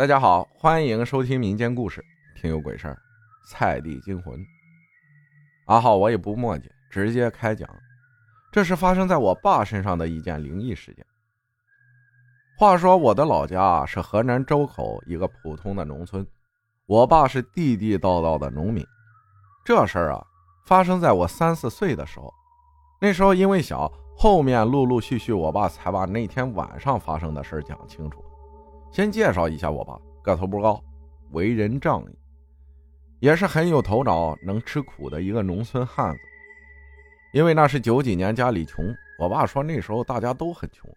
大家好，欢迎收听民间故事，听有鬼事儿，菜地惊魂。阿浩，我也不墨迹，直接开讲。这是发生在我爸身上的一件灵异事件。话说我的老家是河南周口一个普通的农村，我爸是地地道道的农民。这事儿啊，发生在我三四岁的时候。那时候因为小，后面陆陆续续，我爸才把那天晚上发生的事讲清楚。先介绍一下我爸，个头不高，为人仗义，也是很有头脑、能吃苦的一个农村汉子。因为那是九几年，家里穷，我爸说那时候大家都很穷。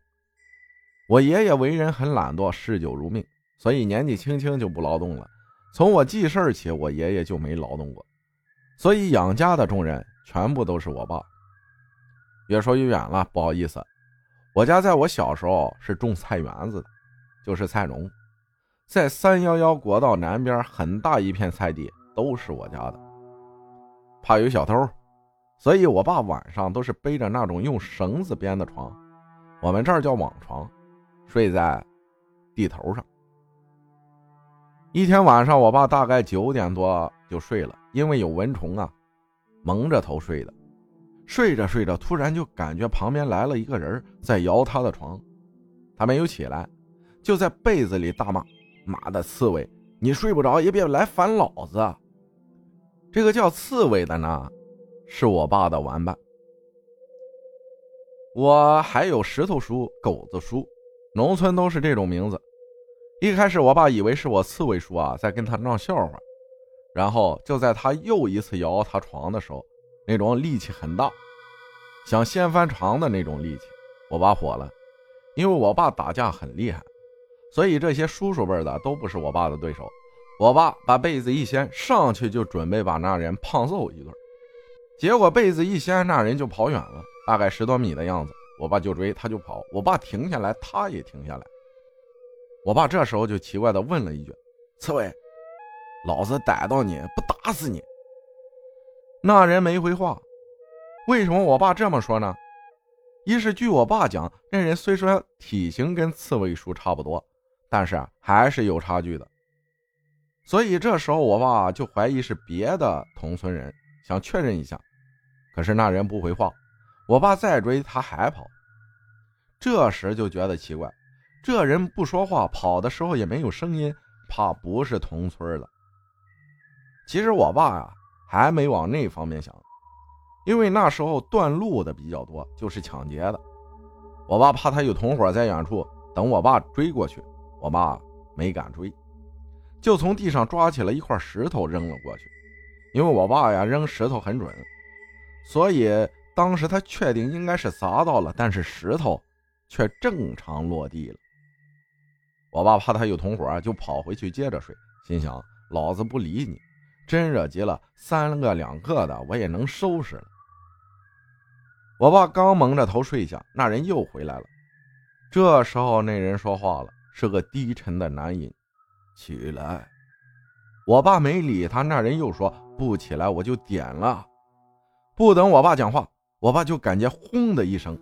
我爷爷为人很懒惰，嗜酒如命，所以年纪轻轻就不劳动了。从我记事儿起，我爷爷就没劳动过，所以养家的重任全部都是我爸。越说越远了，不好意思，我家在我小时候是种菜园子的。就是菜农，在三幺幺国道南边很大一片菜地都是我家的。怕有小偷，所以我爸晚上都是背着那种用绳子编的床，我们这儿叫网床，睡在地头上。一天晚上，我爸大概九点多就睡了，因为有蚊虫啊，蒙着头睡的。睡着睡着，突然就感觉旁边来了一个人在摇他的床，他没有起来。就在被子里大骂：“妈的刺猬，你睡不着也别来烦老子！”这个叫刺猬的呢，是我爸的玩伴。我还有石头叔、狗子叔，农村都是这种名字。一开始我爸以为是我刺猬叔啊在跟他闹笑话，然后就在他又一次摇他床的时候，那种力气很大，想掀翻床的那种力气，我爸火了，因为我爸打架很厉害。所以这些叔叔辈的都不是我爸的对手。我爸把被子一掀，上去就准备把那人胖揍一顿。结果被子一掀，那人就跑远了，大概十多米的样子。我爸就追，他就跑。我爸停下来，他也停下来。我爸这时候就奇怪的问了一句：“刺猬，老子逮到你不打死你？”那人没回话。为什么我爸这么说呢？一是据我爸讲，那人虽说体型跟刺猬叔差不多。但是还是有差距的，所以这时候我爸就怀疑是别的同村人，想确认一下。可是那人不回话，我爸再追他还跑。这时就觉得奇怪，这人不说话，跑的时候也没有声音，怕不是同村的。其实我爸呀还没往那方面想，因为那时候断路的比较多，就是抢劫的。我爸怕他有同伙在远处等我爸追过去。我爸没敢追，就从地上抓起了一块石头扔了过去。因为我爸呀扔石头很准，所以当时他确定应该是砸到了，但是石头却正常落地了。我爸怕他有同伙，就跑回去接着睡，心想老子不理你，真惹急了三个两个的我也能收拾了。我爸刚蒙着头睡下，那人又回来了。这时候那人说话了。是个低沉的男音，起来！我爸没理他，那人又说不起来我就点了。不等我爸讲话，我爸就感觉轰的一声。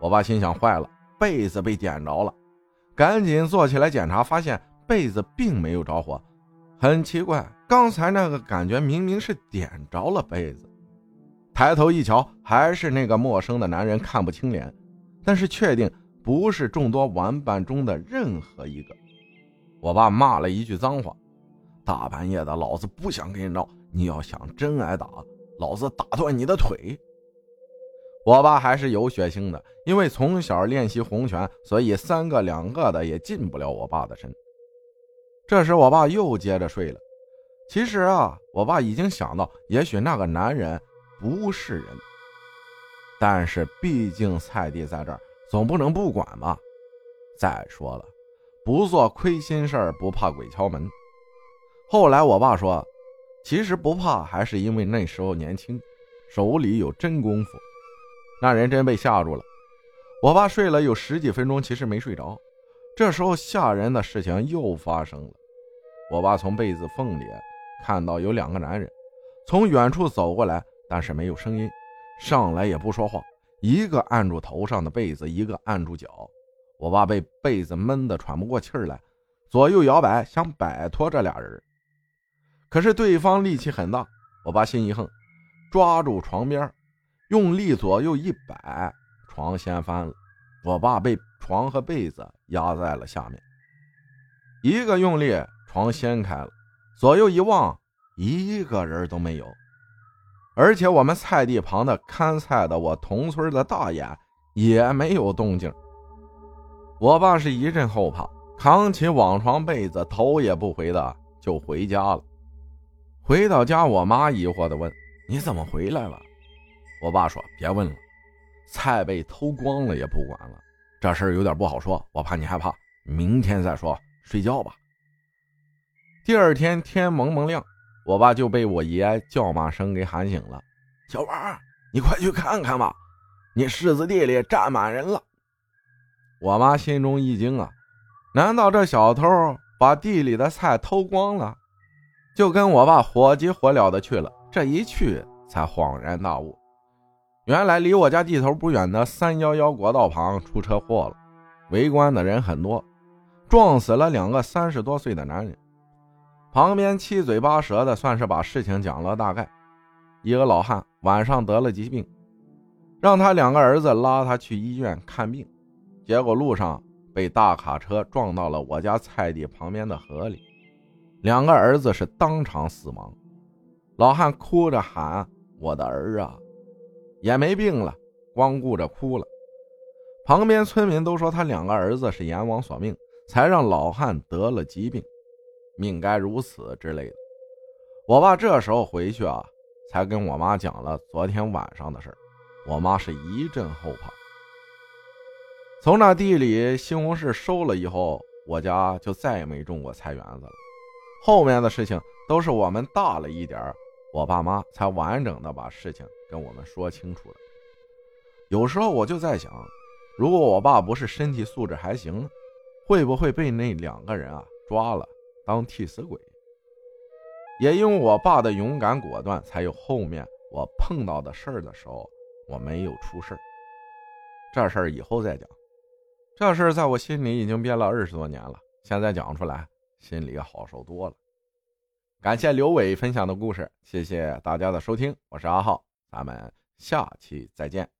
我爸心想坏了，被子被点着了，赶紧坐起来检查，发现被子并没有着火。很奇怪，刚才那个感觉明明是点着了被子。抬头一瞧，还是那个陌生的男人，看不清脸，但是确定。不是众多玩伴中的任何一个，我爸骂了一句脏话：“大半夜的，老子不想跟你闹。你要想真挨打，老子打断你的腿。”我爸还是有血性的，因为从小练习红拳，所以三个两个的也进不了我爸的身。这时，我爸又接着睡了。其实啊，我爸已经想到，也许那个男人不是人，但是毕竟菜地在这儿。总不能不管吧？再说了，不做亏心事儿，不怕鬼敲门。后来我爸说，其实不怕，还是因为那时候年轻，手里有真功夫。那人真被吓住了。我爸睡了有十几分钟，其实没睡着。这时候吓人的事情又发生了。我爸从被子缝里看到有两个男人从远处走过来，但是没有声音，上来也不说话。一个按住头上的被子，一个按住脚。我爸被被子闷得喘不过气儿来，左右摇摆，想摆脱这俩人。可是对方力气很大，我爸心一横，抓住床边，用力左右一摆，床掀翻了，我爸被床和被子压在了下面。一个用力，床掀开了，左右一望，一个人都没有。而且我们菜地旁的看菜的，我同村的大爷也没有动静。我爸是一阵后怕，扛起网床被子，头也不回的就回家了。回到家，我妈疑惑的问：“你怎么回来了？”我爸说：“别问了，菜被偷光了也不管了。这事儿有点不好说，我怕你害怕，明天再说。睡觉吧。”第二天天蒙蒙亮，我爸就被我爷叫骂声给喊醒了：“小王，你快去看看吧，你柿子地里站满人了。”我妈心中一惊啊，难道这小偷把地里的菜偷光了？就跟我爸火急火燎的去了，这一去才恍然大悟，原来离我家地头不远的三幺幺国道旁出车祸了，围观的人很多，撞死了两个三十多岁的男人。旁边七嘴八舌的，算是把事情讲了大概。一个老汉晚上得了疾病，让他两个儿子拉他去医院看病，结果路上被大卡车撞到了我家菜地旁边的河里。两个儿子是当场死亡，老汉哭着喊：“我的儿啊，也没病了，光顾着哭了。”旁边村民都说他两个儿子是阎王索命，才让老汉得了疾病，命该如此之类的。我爸这时候回去啊，才跟我妈讲了昨天晚上的事我妈是一阵后怕。从那地里西红柿收了以后，我家就再也没种过菜园子了。后面的事情都是我们大了一点我爸妈才完整的把事情跟我们说清楚的。有时候我就在想，如果我爸不是身体素质还行，会不会被那两个人啊抓了当替死鬼？也因为我爸的勇敢果断，才有后面我碰到的事儿的时候，我没有出事儿。这事儿以后再讲。这事儿在我心里已经憋了二十多年了，现在讲出来。心里好受多了。感谢刘伟分享的故事，谢谢大家的收听，我是阿浩，咱们下期再见。